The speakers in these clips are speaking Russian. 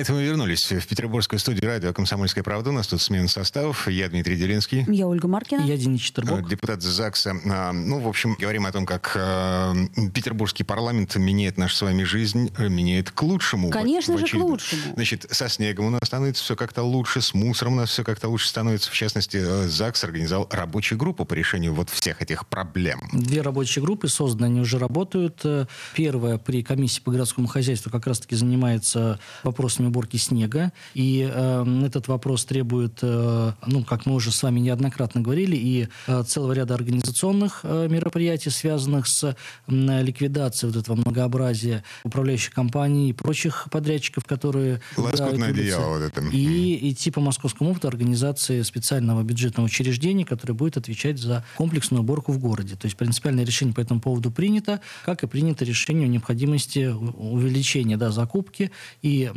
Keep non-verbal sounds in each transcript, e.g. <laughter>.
На этом мы вернулись в петербургскую студию радио «Комсомольская правда». У нас тут сменный состав. Я Дмитрий Делинский. Я Ольга Маркина. Я Денис Четербок. Э, депутат ЗАГСа. А, ну, в общем, говорим о том, как э, петербургский парламент меняет нашу с вами жизнь, э, меняет к лучшему. Конечно же, к лучшему. Значит, со снегом у нас становится все как-то лучше, с мусором у нас все как-то лучше становится. В частности, ЗАГС организовал рабочую группу по решению вот всех этих проблем. Две рабочие группы созданы, они уже работают. Первая при комиссии по городскому хозяйству как раз-таки занимается вопросами уборки снега. И э, этот вопрос требует, э, ну, как мы уже с вами неоднократно говорили, и э, целого ряда организационных э, мероприятий, связанных с э, ликвидацией вот этого многообразия управляющих компаний и прочих подрядчиков, которые... Лоскутное одеяло вот это. И идти по московскому опыту организации специального бюджетного учреждения, которое будет отвечать за комплексную уборку в городе. То есть принципиальное решение по этому поводу принято, как и принято решение о необходимости увеличения да, закупки и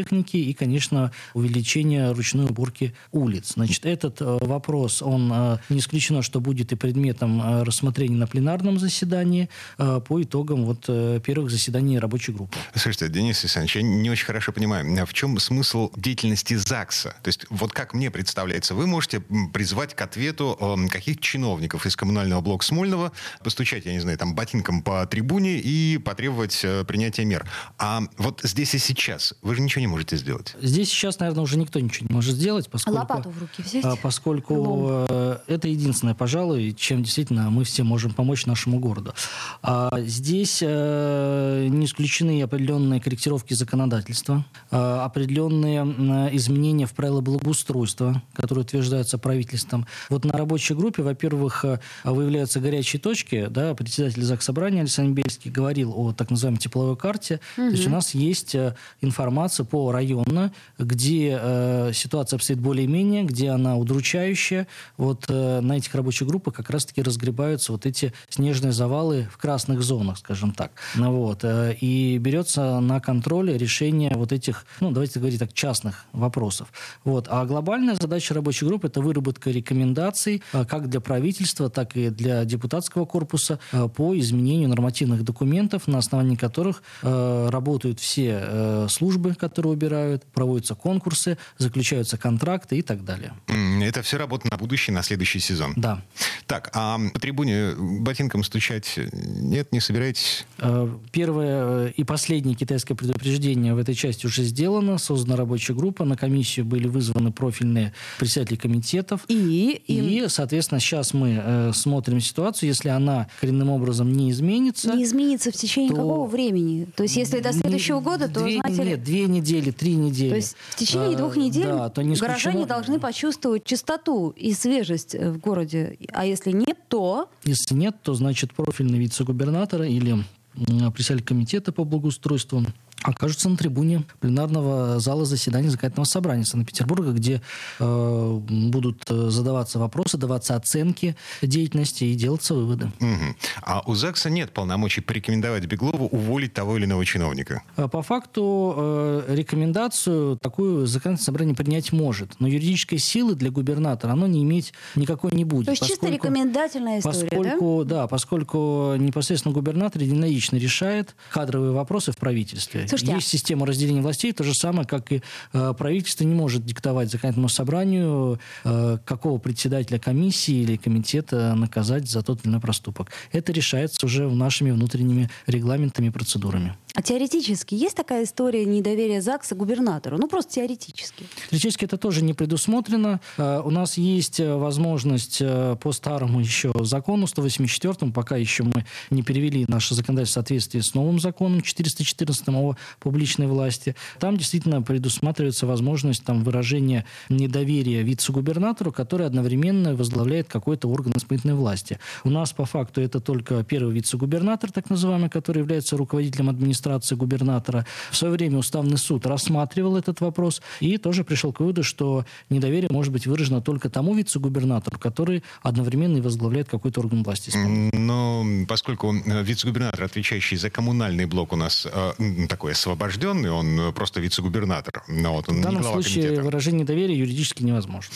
техники и, конечно, увеличение ручной уборки улиц. Значит, этот э, вопрос, он э, не исключено, что будет и предметом э, рассмотрения на пленарном заседании по итогам вот первых заседаний рабочей группы. Слушайте, Денис Александрович, я не очень хорошо понимаю, а в чем смысл деятельности ЗАГСа? То есть, вот как мне представляется, вы можете призвать к ответу каких чиновников из коммунального блока Смольного, постучать, я не знаю, там, ботинком по трибуне и потребовать принятия мер. А вот здесь и сейчас вы же ничего не можете сделать. Здесь сейчас, наверное, уже никто ничего не может сделать, поскольку... Лопату в руки взять? А, поскольку Лом. Э, это единственное, пожалуй, чем действительно мы все можем помочь нашему городу. А здесь э, не исключены определенные корректировки законодательства, э, определенные изменения в правила благоустройства, которые утверждаются правительством. Вот на рабочей группе, во-первых, выявляются горячие точки. Да, председатель ЗАГС Собрания Александр Бельский говорил о так называемой тепловой карте. Угу. То есть у нас есть информация по району, где э, ситуация обстоит более-менее, где она удручающая. Вот э, на этих рабочих группах как раз-таки разгребаются вот эти снежные завалы в красных зонах, скажем так. Ну, вот, э, и берется на контроль решение вот этих, ну, давайте говорить так, частных вопросов. Вот. А глобальная задача рабочей группы – это выработка рекомендаций э, как для правительства, так и для депутатского корпуса э, по изменению нормативных документов, на основании которых э, работают все э, службы, которые убирают, проводятся конкурсы, заключаются контракты и так далее. Это все работа на будущее, на следующий сезон? Да. Так, а по трибуне ботинком стучать нет, не собираетесь? Э, первое э, и последнее китайское предупреждение в этой части уже сделано. Создана рабочая группа. На комиссию были вызваны профильные председатели комитетов. И? И, соответственно, сейчас мы э, смотрим ситуацию. Если она коренным образом не изменится... Не изменится в течение то... какого времени? То есть, если до следующего не, года, то, две, знаете... Нет, две недели, три недели. То есть, в течение а, двух недель да, то не горожане должны почувствовать чистоту и свежесть в городе. А если нет, то... Если нет, то, значит, профильный вице-губернатора или председатель комитета по благоустройству окажутся на трибуне пленарного зала заседания законодательного собрания Санкт-Петербурга, где э, будут э, задаваться вопросы, даваться оценки деятельности и делаться выводы. Угу. А у ЗАГСа нет полномочий порекомендовать Беглову уволить того или иного чиновника? Э, по факту э, рекомендацию такую законодательное собрание принять может, но юридической силы для губернатора оно не иметь никакой не будет. То есть чисто рекомендательная история, поскольку, да? Да, поскольку непосредственно губернатор единолично решает кадровые вопросы в правительстве. Слушайте, Есть а... система разделения властей, то же самое, как и э, правительство не может диктовать законодательному собранию, э, какого председателя комиссии или комитета наказать за тот или иной проступок. Это решается уже нашими внутренними регламентами и процедурами. А теоретически есть такая история недоверия ЗАГСа губернатору? Ну, просто теоретически. Теоретически это тоже не предусмотрено. Э, у нас есть э, возможность э, по старому еще закону 184, пока еще мы не перевели наше законодательство в соответствии с новым законом 414 о публичной власти. Там действительно предусматривается возможность там, выражения недоверия вице-губернатору, который одновременно возглавляет какой-то орган исполнительной власти. У нас по факту это только первый вице-губернатор, так называемый, который является руководителем администрации администрации губернатора. В свое время Уставный суд рассматривал этот вопрос и тоже пришел к выводу, что недоверие может быть выражено только тому вице-губернатору, который одновременно и возглавляет какой-то орган власти. Но поскольку э, вице-губернатор, отвечающий за коммунальный блок, у нас э, такой освобожденный, он просто вице-губернатор. Но вот он В данном случае комитета. выражение доверия юридически невозможно.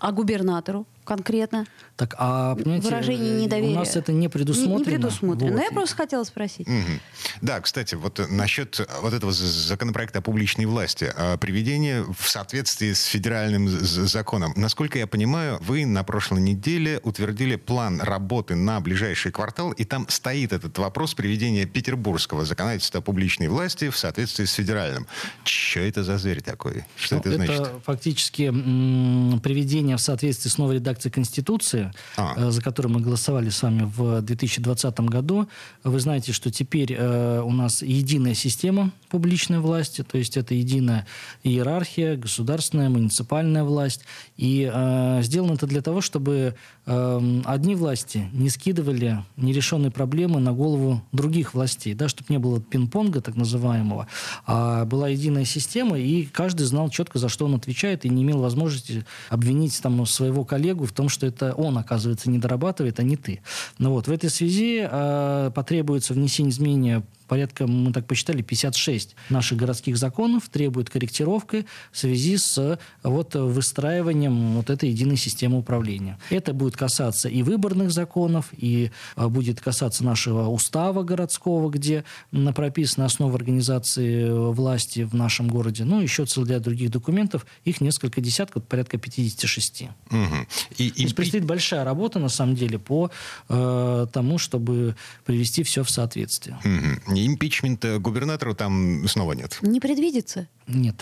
А губернатору? Конкретно? Так, а, понимаете, Выражение недоверия. у нас это не предусмотрено. Не, не предусмотрено. Вот. Я просто хотела спросить. Угу. Да, кстати, вот насчет вот этого законопроекта о публичной власти, а, приведение в соответствии с федеральным законом. Насколько я понимаю, вы на прошлой неделе утвердили план работы на ближайший квартал, и там стоит этот вопрос приведения петербургского законодательства о публичной власти в соответствии с федеральным. Что это за зверь такой? Что ну, это значит? Это фактически м- приведение в соответствии с новой редакцией редакции Конституции, а. Э, за которую мы голосовали с вами в 2020 году. Вы знаете, что теперь э, у нас единая система публичной власти, то есть это единая иерархия, государственная, муниципальная власть. И э, сделано это для того, чтобы э, одни власти не скидывали нерешенные проблемы на голову других властей, да, чтобы не было пинг-понга так называемого, а была единая система, и каждый знал четко, за что он отвечает, и не имел возможности обвинить там, своего коллегу в том, что это он, оказывается, не дорабатывает, а не ты. Ну вот, в этой связи э, потребуется внесение изменения порядка, мы так посчитали, 56 наших городских законов требуют корректировки в связи с вот выстраиванием вот этой единой системы управления. Это будет касаться и выборных законов, и а, будет касаться нашего устава городского, где прописана основа организации власти в нашем городе. Ну, еще целый ряд других документов. Их несколько десятков, порядка 56. Угу. И, То есть предстоит большая работа, на самом деле, по э, тому, чтобы привести все в соответствие. Угу импичмента губернатора там снова нет. Не предвидится? Нет.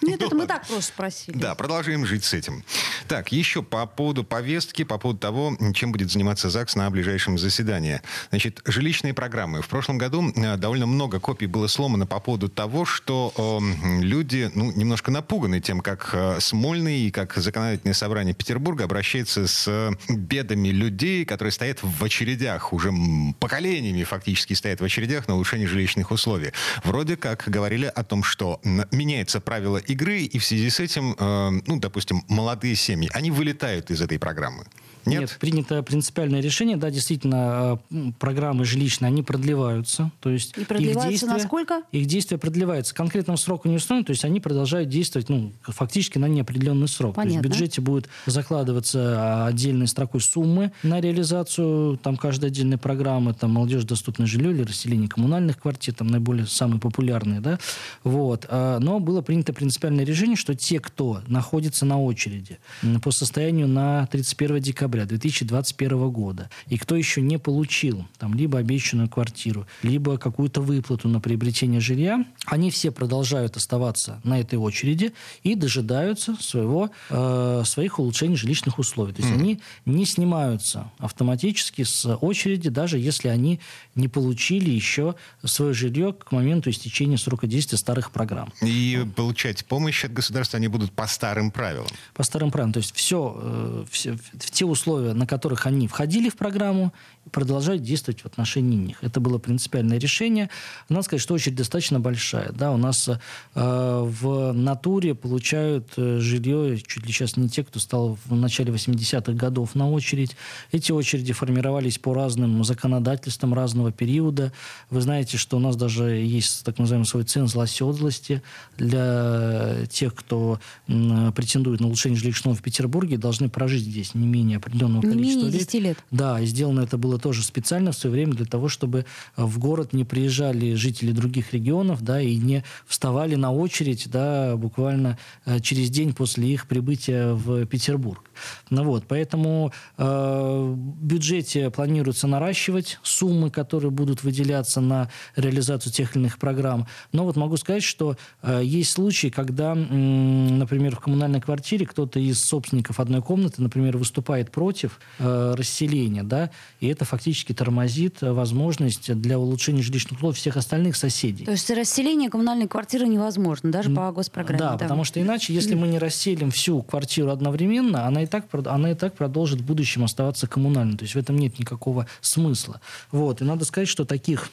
Нет, это мы так просто спросили. Да, продолжаем жить с этим. Так, еще по поводу повестки, по поводу того, чем будет заниматься ЗАГС на ближайшем заседании. Значит, жилищные программы. В прошлом году э, довольно много копий было сломано по поводу того, что э, люди ну, немножко напуганы тем, как э, Смольный и как законодательное собрание Петербурга обращается с э, бедами людей, которые стоят в очередях, уже поколениями фактически стоят в очередях на улучшение жилищных условий. Вроде как говорили о том, что меняется правила игры, и в связи с этим, э, ну, допустим, молодые семьи, они вылетают из этой программы. Нет? Нет, принято принципиальное решение. Да, действительно, э, программы жилищные, они продлеваются. То есть И продлеваются их действия, на сколько? Их действие продлевается. Конкретного срока не установлено, то есть они продолжают действовать ну, фактически на неопределенный срок. Понятно. То есть в бюджете будет закладываться отдельной строкой суммы на реализацию там, каждой отдельной программы, там, молодежь доступное жилье или расселение коммунальных квартир, там наиболее самые популярные. Да? Вот. А, но было принято принципиальное решение, что те, кто находится на очереди по состоянию на 31 декабря, декабря 2021 года, и кто еще не получил там либо обещанную квартиру, либо какую-то выплату на приобретение жилья, они все продолжают оставаться на этой очереди и дожидаются своего, э, своих улучшений жилищных условий. То есть mm. они не снимаются автоматически с очереди, даже если они не получили еще свое жилье к моменту истечения срока действия старых программ. И получать помощь от государства они будут по старым правилам? По старым правилам. То есть все, э, все, те условия, на которых они входили в программу, продолжают действовать в отношении них. Это было принципиальное решение. Надо сказать, что очередь достаточно большая. Да, у нас э, в натуре получают э, жилье чуть ли сейчас не те, кто стал в начале 80-х годов на очередь. Эти очереди формировались по разным законодательствам разного периода. Вы знаете, что у нас даже есть так называемый свой ценз оседлости для тех, кто м, претендует на улучшение жилищного в Петербурге, должны прожить здесь не менее определенного не количества менее 10 лет. лет. Да, и сделано это было тоже специально в свое время для того, чтобы в город не приезжали жители других регионов, да, и не вставали на очередь, да, буквально э, через день после их прибытия в Петербург. Ну вот, поэтому э, в бюджете планируется наращивать суммы, которые будут выделяться на реализацию тех или иных программ. Но вот могу сказать, что э, есть случаи, когда, э, например, в коммунальной квартире кто-то из собственников одной комнаты, например, выступает против э, расселения, да, и это фактически тормозит возможность для улучшения жилищных условий всех остальных соседей. То есть расселение коммунальной квартиры невозможно, даже по госпрограмме? Да, да, потому что иначе, если мы не расселим всю квартиру одновременно, она и так, она и так продолжит в будущем оставаться коммунальной. То есть в этом нет никакого смысла. Вот. И надо сказать, что таких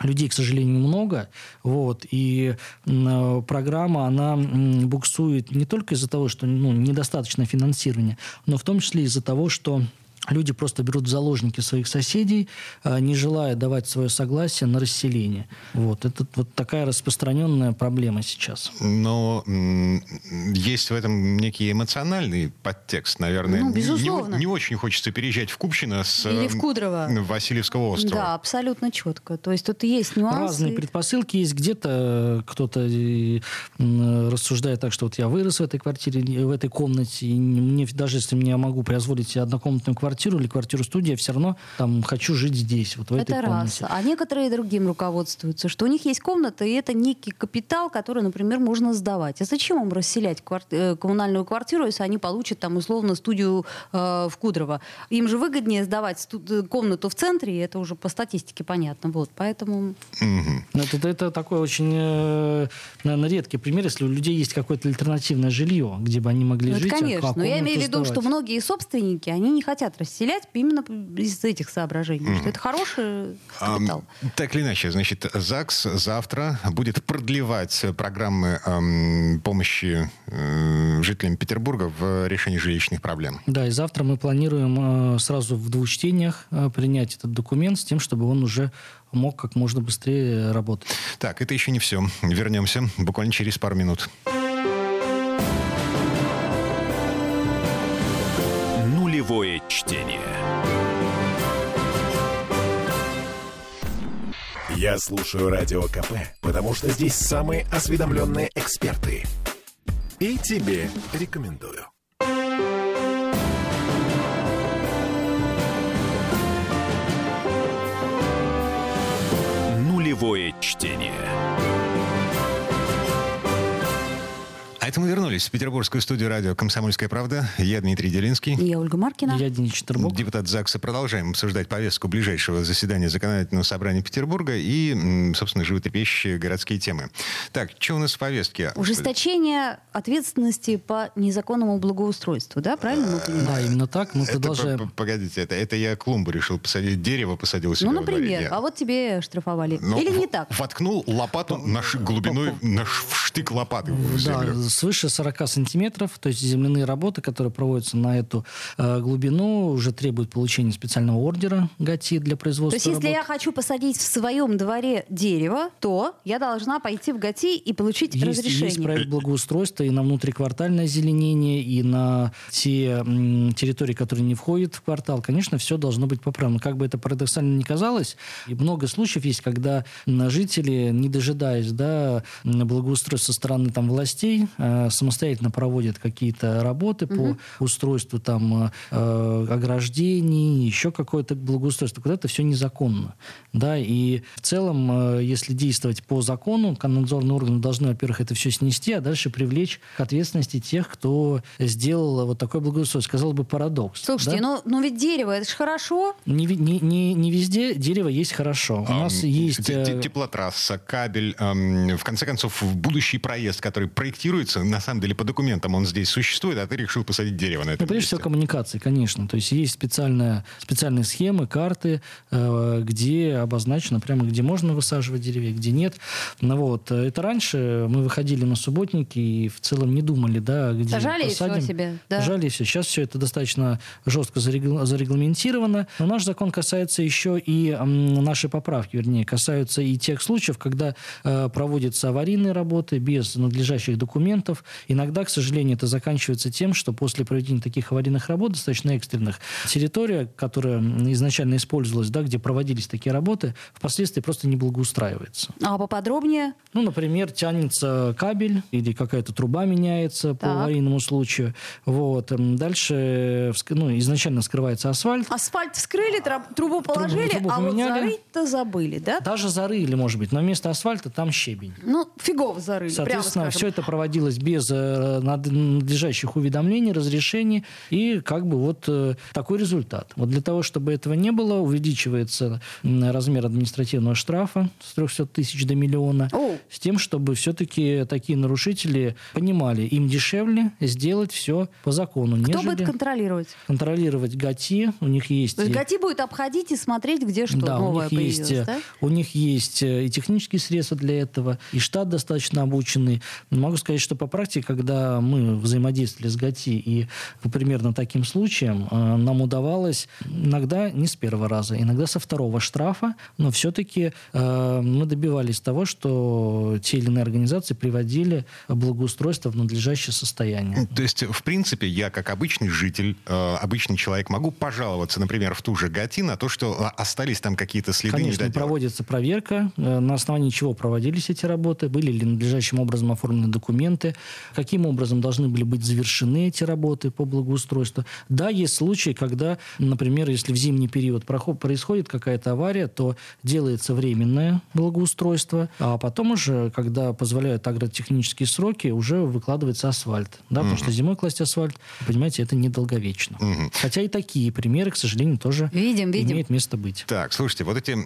людей, к сожалению, много, вот, и э, программа, она буксует не только из-за того, что ну, недостаточно финансирования, но в том числе из-за того, что Люди просто берут в заложники своих соседей, а, не желая давать свое согласие на расселение. Вот. Это вот такая распространенная проблема сейчас. Но есть в этом некий эмоциональный подтекст, наверное. Ну, безусловно. Не, не очень хочется переезжать в Купчино с Или в Кудрово. Васильевского острова. Да, абсолютно четко. То есть тут есть нюансы. Разные предпосылки есть. Где-то кто-то рассуждает так, что вот я вырос в этой квартире, в этой комнате, и мне, даже если мне могу позволить себе однокомнатную квартиру, квартиру или квартиру-студию, я все равно там хочу жить здесь, вот в это этой комнате. раз. А некоторые другим руководствуются, что у них есть комната, и это некий капитал, который, например, можно сдавать. А зачем им расселять кварти- э, коммунальную квартиру, если они получат там условно студию э, в Кудрово? Им же выгоднее сдавать студ- э, комнату в центре, и это уже по статистике понятно. Вот, поэтому... Угу. Это, это такой очень, э, наверное, редкий пример, если у людей есть какое-то альтернативное жилье, где бы они могли ну, жить. Это, конечно. А Но я имею в виду, что многие собственники, они не хотят расселять именно из этих соображений, mm. что это хороший капитал. А, так или иначе, значит, ЗАГС завтра будет продлевать программы эм, помощи э, жителям Петербурга в решении жилищных проблем. Да, и завтра мы планируем э, сразу в двух чтениях э, принять этот документ с тем, чтобы он уже мог как можно быстрее работать. Так, это еще не все. Вернемся буквально через пару минут. Нулевое чтение. Я слушаю Радио КП, потому что здесь самые осведомленные эксперты. И тебе рекомендую. Нулевое чтение. Это мы вернулись в петербургскую студию радио «Комсомольская правда». Я Дмитрий Делинский. Я Ольга Маркина. Я Денис Четербок. Депутат ЗАГСа. Продолжаем обсуждать повестку ближайшего заседания Законодательного собрания Петербурга и, собственно, животрепещущие городские темы. Так, что у нас в повестке? Ужесточение ответственности по незаконному благоустройству, да? Правильно мы понимаем? Да, именно так. Мы Это, продолжаем. Погодите, это, это я клумбу решил посадить, дерево посадил у себя Ну, например. А вот тебе штрафовали. Ну, Или не так? Воткнул лопату наш глубиной, наш в штык лопаты в землю. Да, свыше 40 сантиметров, то есть земляные работы, которые проводятся на эту э, глубину, уже требуют получения специального ордера ГАТИ для То производства есть, если работ. я хочу посадить в своем дворе дерево, то я должна пойти в ГАТИ и получить Есть, разрешение. есть проект благоустройства и на внутриквартальное озеленение, и на те м, территории, которые не входят в квартал. Конечно, все должно быть поправлено. Как бы это парадоксально ни казалось, и много случаев есть, когда жители, не дожидаясь да, благоустройства со стороны там, властей, э, самостоятельно проводят какие-то работы по устройству там, э, ограждений, еще какое-то благоустройство. Вот это все незаконно. Да, и в целом, э, если действовать по закону, надзорные органы должны, во-первых, это все снести, а дальше привлечь к ответственности тех, кто сделал вот такое благоустройство. Сказал бы парадокс. Слушайте, да? ну, ну ведь дерево, это же хорошо. не, не, не, не везде дерево есть хорошо. У нас есть... э, Теплотрасса, кабель, ам, в конце концов, в будущий проезд, который проектируется, на самом деле, по документам он здесь существует, а ты решил посадить дерево на этом Ну, прежде месте. всего, коммуникации, конечно. То есть есть специальная, специальные схемы, карты, э, где обозначено прямо, где можно высаживать деревья, где нет. Ну, вот. Это раньше мы выходили на субботники и в целом не думали, да, где Сажали и всё посадим. себе, да. Сажали и все. Сейчас все это достаточно жестко зарегл- зарегламентировано. Но наш закон касается еще и наши поправки, вернее, касаются и тех случаев, когда э, проводятся аварийные работы без надлежащих документов. Иногда, к сожалению, это заканчивается тем, что после проведения таких аварийных работ, достаточно экстренных, территория, которая изначально использовалась, да, где проводились такие работы, впоследствии просто не благоустраивается. А поподробнее? Ну, например, тянется кабель или какая-то труба меняется по Так. аварийному случаю. Вот. Дальше ну, изначально скрывается асфальт. Асфальт вскрыли, труб- трубу положили, трубу а вот поменяли. зарыть-то забыли, да? Даже зарыли, может быть, но вместо асфальта там щебень. Ну, фигово зарыли, Соответственно, все это проводилось без э, э, надлежащих уведомлений, разрешений, и как бы вот э, такой результат. Вот для того, чтобы этого не было, увеличивается размер административного штрафа с 300 тысяч до миллиона, О. с тем, чтобы все-таки такие нарушители понимали, им дешевле сделать все по закону. Кто нежели будет контролировать? Контролировать ГАТИ. У них есть... То есть ГАТИ будет обходить и смотреть, где что да, новое у них есть, да? У них есть и технические средства для этого, и штат достаточно обученный. Могу сказать, что по практике, когда мы взаимодействовали с ГАТИ, и примерно таким случаем э, нам удавалось иногда не с первого раза, иногда со второго штрафа, но все-таки э, мы добивались того, что те или иные организации приводили благоустройство в надлежащее состояние. То есть, в принципе, я как обычный житель, э, обычный человек могу пожаловаться, например, в ту же ГАТИ на то, что остались там какие-то следы Конечно, проводится проверка, на основании чего проводились эти работы, были ли надлежащим образом оформлены документы, каким образом должны были быть завершены эти работы по благоустройству. Да, есть случаи, когда, например, если в зимний период происходит какая-то авария, то делается временное благоустройство, а потом уже, когда позволяют агротехнические сроки, уже выкладывается асфальт. Да, угу. Потому что зимой класть асфальт, понимаете, это недолговечно. Угу. Хотя и такие примеры, к сожалению, тоже видим, видим. имеют место быть. Так, слушайте, вот эти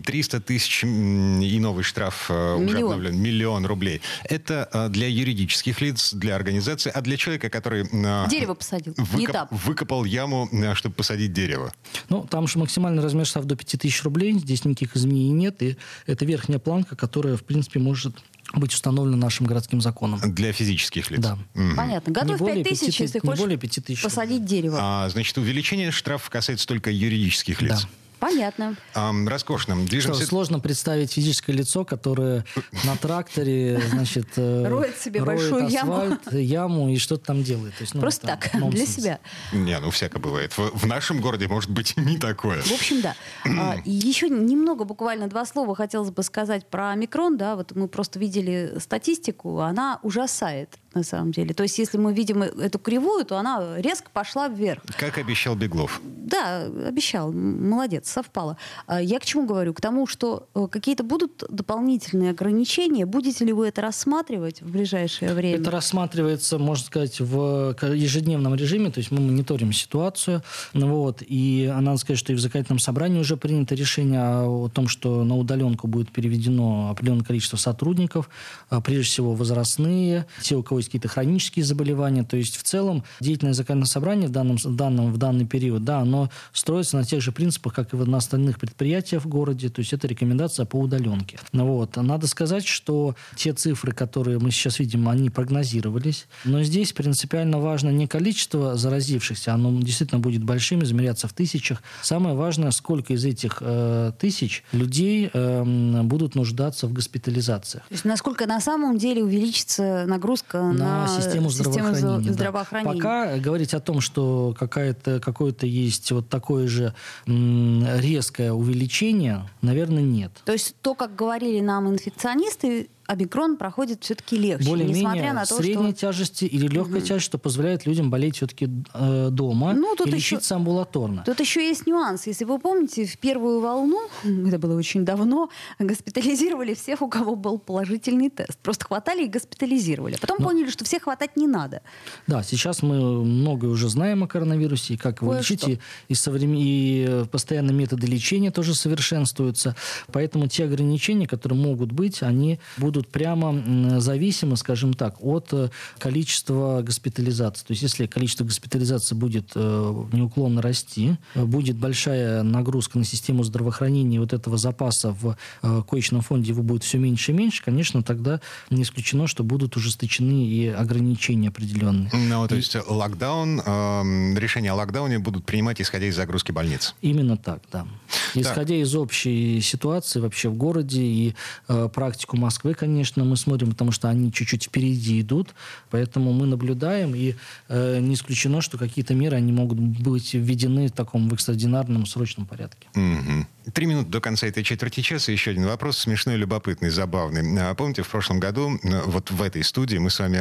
300 тысяч и новый штраф э, миллион. уже обновлен, миллион рублей. Это э, для юридических лиц, для организации, а для человека, который... Э, Дерево посадил, выкоп, выкопал яму, чтобы посадить дерево. Ну, там же максимальный размер штраф до 5000 рублей, здесь никаких изменений нет, и это верхняя планка, которая, в принципе, может быть установлена нашим городским законом. Для физических лиц? Да. Угу. Понятно. Готов 5 тысяч, если хочешь более 5 тысяч. посадить дерево. А, значит, увеличение штрафа касается только юридических лиц? Да. Понятно. А, роскошно. Движемся... Что, сложно представить физическое лицо, которое на тракторе, значит, э, роет себе роет большую асфальт, яму. яму и что-то там делает. То есть, ну, Просто так, нонсенс. для себя. Не, ну всяко бывает. В, в нашем городе может быть не такое. В общем, да. а, еще немного, буквально два слова хотелось бы сказать про микрон. Да, вот мы просто видели статистику, она ужасает на самом деле. То есть, если мы видим эту кривую, то она резко пошла вверх. Как обещал Беглов. Да, обещал. Молодец, совпало. А я к чему говорю? К тому, что э, какие-то будут дополнительные ограничения. Будете ли вы это рассматривать в ближайшее время? Это рассматривается, можно сказать, в ежедневном режиме. То есть мы мониторим ситуацию. Вот, и надо сказать, что и в законодательном собрании уже принято решение о том, что на удаленку будет переведено определенное количество сотрудников, а прежде всего возрастные, те, у кого есть какие-то хронические заболевания. То есть в целом деятельность законодательного собрания в данном, в данном, в данный период, да, оно строится на тех же принципах, как и на остальных предприятиях в городе. То есть это рекомендация по удаленке. Вот. Надо сказать, что те цифры, которые мы сейчас видим, они прогнозировались. Но здесь принципиально важно не количество заразившихся, оно действительно будет большим, измеряться в тысячах. Самое важное, сколько из этих э, тысяч людей э, будут нуждаться в госпитализациях. То есть насколько на самом деле увеличится нагрузка на, систему здравоохранения. Систему здравоохранения. Да. Пока говорить о том, что какая-то, какое-то есть вот такое же резкое увеличение, наверное, нет. То есть то, как говорили нам инфекционисты, омикрон проходит все-таки легче. Более-менее на то, средней что... тяжести или легкой угу. тяжести, что позволяет людям болеть все-таки э, дома ну, тут и еще... лечиться амбулаторно. Тут еще есть нюанс. Если вы помните, в первую волну, <laughs> это было очень давно, госпитализировали всех, у кого был положительный тест. Просто хватали и госпитализировали. Потом Но... поняли, что всех хватать не надо. Да, сейчас мы многое уже знаем о коронавирусе, и как его Кое лечить, и, и, соврем... и постоянно методы лечения тоже совершенствуются. Поэтому те ограничения, которые могут быть, они будут будут прямо зависимы, скажем так, от э, количества госпитализации. То есть если количество госпитализации будет э, неуклонно расти, э, будет большая нагрузка на систему здравоохранения, вот этого запаса в коечном фонде его будет все меньше и меньше, конечно, тогда не исключено, что будут ужесточены и ограничения определенные. Ну, то и... есть локдаун, э, решения о локдауне будут принимать, исходя из загрузки больниц? Именно так, да. Исходя да. из общей ситуации вообще в городе и э, практику Москвы, конечно, конечно, мы смотрим, потому что они чуть-чуть впереди идут, поэтому мы наблюдаем, и э, не исключено, что какие-то меры, они могут быть введены в таком в экстраординарном срочном порядке. Mm-hmm. Три минуты до конца этой четверти часа. Еще один вопрос, смешной, любопытный, забавный. А, помните, в прошлом году вот в этой студии мы с вами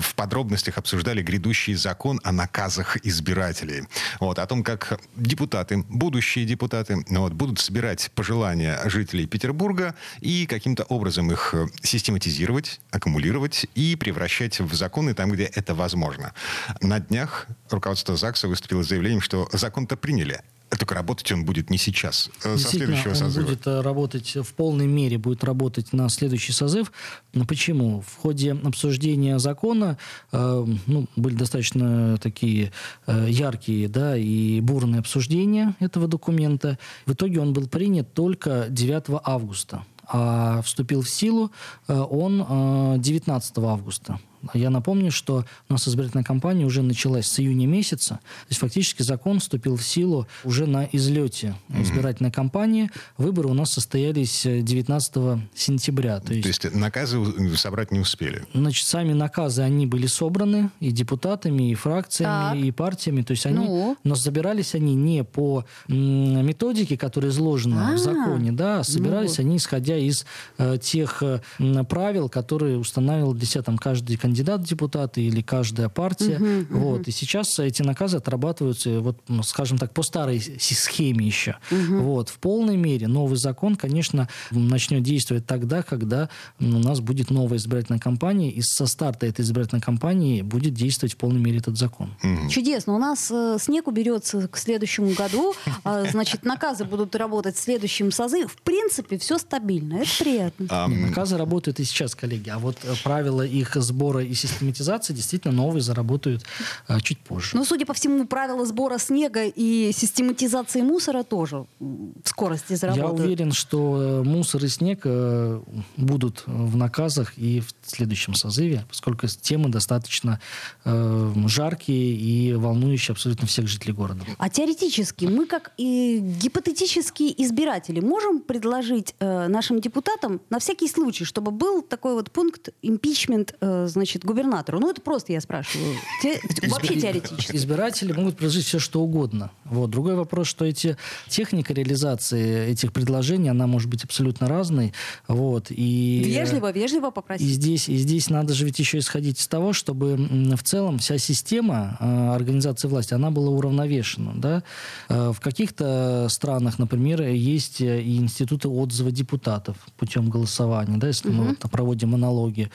в подробностях обсуждали грядущий закон о наказах избирателей. Вот, о том, как депутаты, будущие депутаты, вот, будут собирать пожелания жителей Петербурга и каким-то образом их систематизировать, аккумулировать и превращать в законы там, где это возможно. На днях руководство ЗАГСа выступило с заявлением, что закон-то приняли, только работать он будет не сейчас, а со следующего он созыва. будет э, работать в полной мере, будет работать на следующий созыв. Но почему? В ходе обсуждения закона э, ну, были достаточно такие э, яркие да, и бурные обсуждения этого документа. В итоге он был принят только 9 августа а вступил в силу э, он 19 августа. Я напомню, что у нас избирательная кампания уже началась с июня месяца. То есть фактически закон вступил в силу уже на излете избирательной кампании. Выборы у нас состоялись 19 сентября. То есть, то есть наказы собрать не успели? Значит, сами наказы, они были собраны и депутатами, и фракциями, так. и партиями. То есть они, ну. но собирались они не по методике, которая изложена А-а-а. в законе, да, а собирались ну. они исходя из э, тех э, правил, которые устанавливал для себя там каждый кандидат в депутаты или каждая партия. Угу, вот. Угу. И сейчас эти наказы отрабатываются, вот, ну, скажем так, по старой схеме еще. Угу. Вот. В полной мере новый закон, конечно, начнет действовать тогда, когда у нас будет новая избирательная кампания, и со старта этой избирательной кампании будет действовать в полной мере этот закон. Угу. Чудесно. У нас э, снег уберется к следующему году, а, значит, наказы будут работать в следующем созыве. В принципе, все стабильно. Это приятно. наказы работают и сейчас, коллеги, а вот э, правила их сбора сбора и систематизации действительно новые заработают а, чуть позже. Но, судя по всему, правила сбора снега и систематизации мусора тоже в скорости заработают. Я уверен, что э, мусор и снег э, будут в наказах и в следующем созыве, поскольку темы достаточно э, жаркие и волнующие абсолютно всех жителей города. А теоретически мы, как и гипотетические избиратели, можем предложить э, нашим депутатам на всякий случай, чтобы был такой вот пункт импичмент, э, значит, значит, губернатору? Ну, это просто я спрашиваю. Те, вообще теоретически. Избиратели могут предложить все, что угодно. Вот. Другой вопрос, что эти техника реализации этих предложений, она может быть абсолютно разной. Вот. И, вежливо, вежливо попросить. И здесь, и здесь надо же ведь еще исходить из того, чтобы в целом вся система э, организации власти, она была уравновешена. Да? Э, в каких-то странах, например, есть и институты отзыва депутатов путем голосования, да, если угу. мы вот проводим аналогии.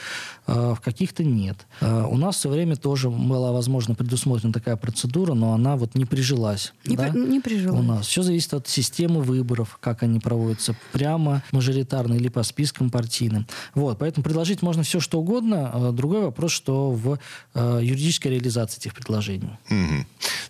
Э, в каких-то это нет. А, у нас все время тоже была, возможно, предусмотрена такая процедура, но она вот не прижилась. Не, да? при, не прижилась. У нас все зависит от системы выборов, как они проводятся, прямо мажоритарно или по спискам партийным. Вот, поэтому предложить можно все, что угодно. А, другой вопрос, что в а, юридической реализации этих предложений. Угу.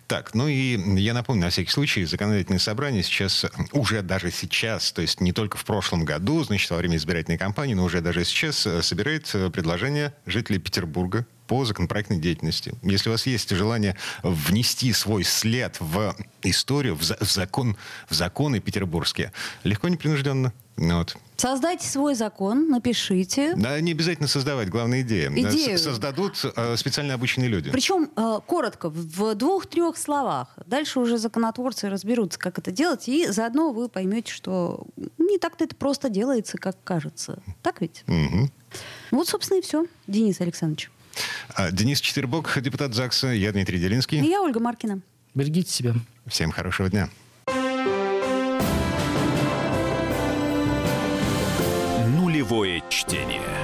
Так, ну и я напомню, на всякий случай, законодательное собрание сейчас, уже даже сейчас, то есть не только в прошлом году, значит, во время избирательной кампании, но уже даже сейчас э, собирает э, предложение жителей Петербурга по законопроектной деятельности. Если у вас есть желание внести свой след в историю, в, за, в, закон, в законы петербургские, легко, непринужденно. Ну вот. Создайте свой закон, напишите. Да, не обязательно создавать, главная идея. Идею. Создадут э, специально обученные люди. Причем э, коротко, в двух-трех словах. Дальше уже законотворцы разберутся, как это делать, и заодно вы поймете, что не так-то это просто делается, как кажется. Так ведь? Угу. Вот, собственно, и все, Денис Александрович. А, Денис Четвербок, депутат ЗАГСа, я Дмитрий Делинский. И я Ольга Маркина. Берегите себя. Всем хорошего дня. Нулевое чтение.